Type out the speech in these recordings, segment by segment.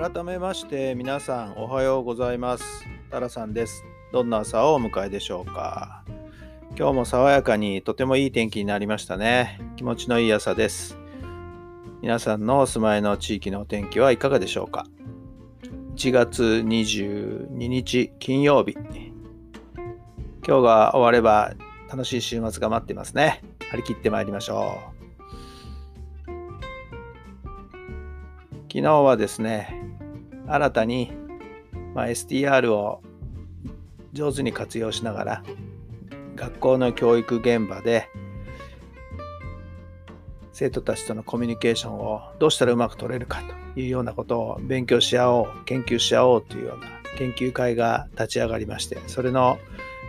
改めまして皆さんおはようございます。タラさんです。どんな朝をお迎えでしょうか。今日も爽やかにとてもいい天気になりましたね。気持ちのいい朝です。皆さんのお住まいの地域のお天気はいかがでしょうか。1月22日金曜日。今日が終われば楽しい週末が待ってますね。張り切ってまいりましょう。昨日はですね新たに、まあ、STR を上手に活用しながら学校の教育現場で生徒たちとのコミュニケーションをどうしたらうまく取れるかというようなことを勉強し合おう研究し合おうというような研究会が立ち上がりましてそれの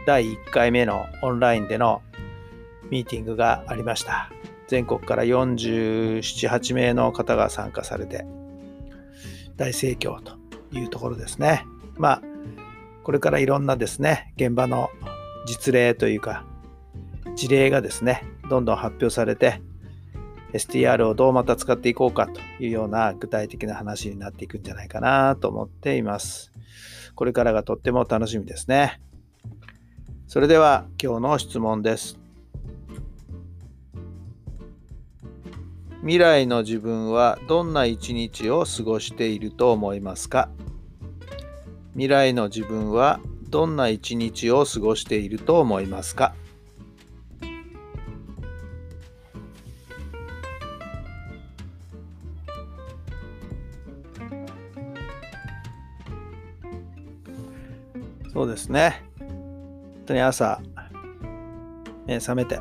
第1回目のオンラインでのミーティングがありました。全国から478名の方が参加されて大盛況というところですね。まあ、これからいろんなですね、現場の実例というか、事例がですね、どんどん発表されて、STR をどうまた使っていこうかというような具体的な話になっていくんじゃないかなと思っています。これからがとっても楽しみですね。それでは今日の質問です。未来の自分はどんな一日を過ごしていると思いますか？未来の自分はどんな一日を過ごしていると思いますか？そうですね。本当に朝、目覚めて、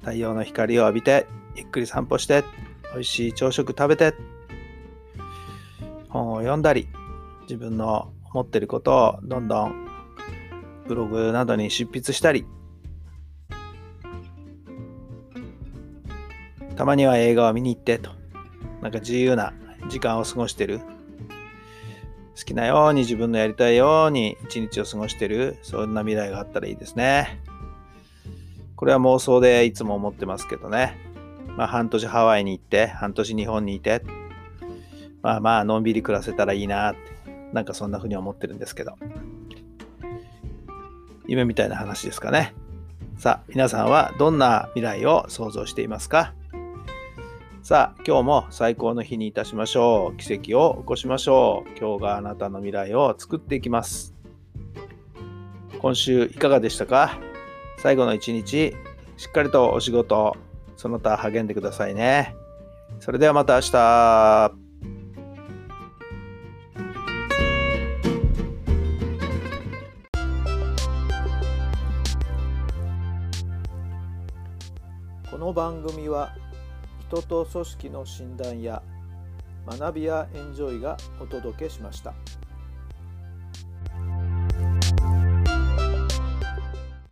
太陽の光を浴びて、ゆっくり散歩して、美味しい朝食食べて、本を読んだり、自分の思ってることをどんどんブログなどに執筆したり、たまには映画を見に行ってと、なんか自由な時間を過ごしてる。好きなように自分のやりたいように一日を過ごしてる、そんな未来があったらいいですね。これは妄想でいつも思ってますけどね。まあ、半年ハワイに行って、半年日本にいて、まあまあ、のんびり暮らせたらいいなって、なんかそんな風に思ってるんですけど。夢みたいな話ですかね。さあ、皆さんはどんな未来を想像していますか？さあ、今日も最高の日にいたしましょう。奇跡を起こしましょう。今日があなたの未来を作っていきます。今週いかがでしたか？最後の一日、しっかりとお仕事、その他励んでくださいね。それではまた明日。この番組は人と組織の診断や学びやエンジョイがお届けしました。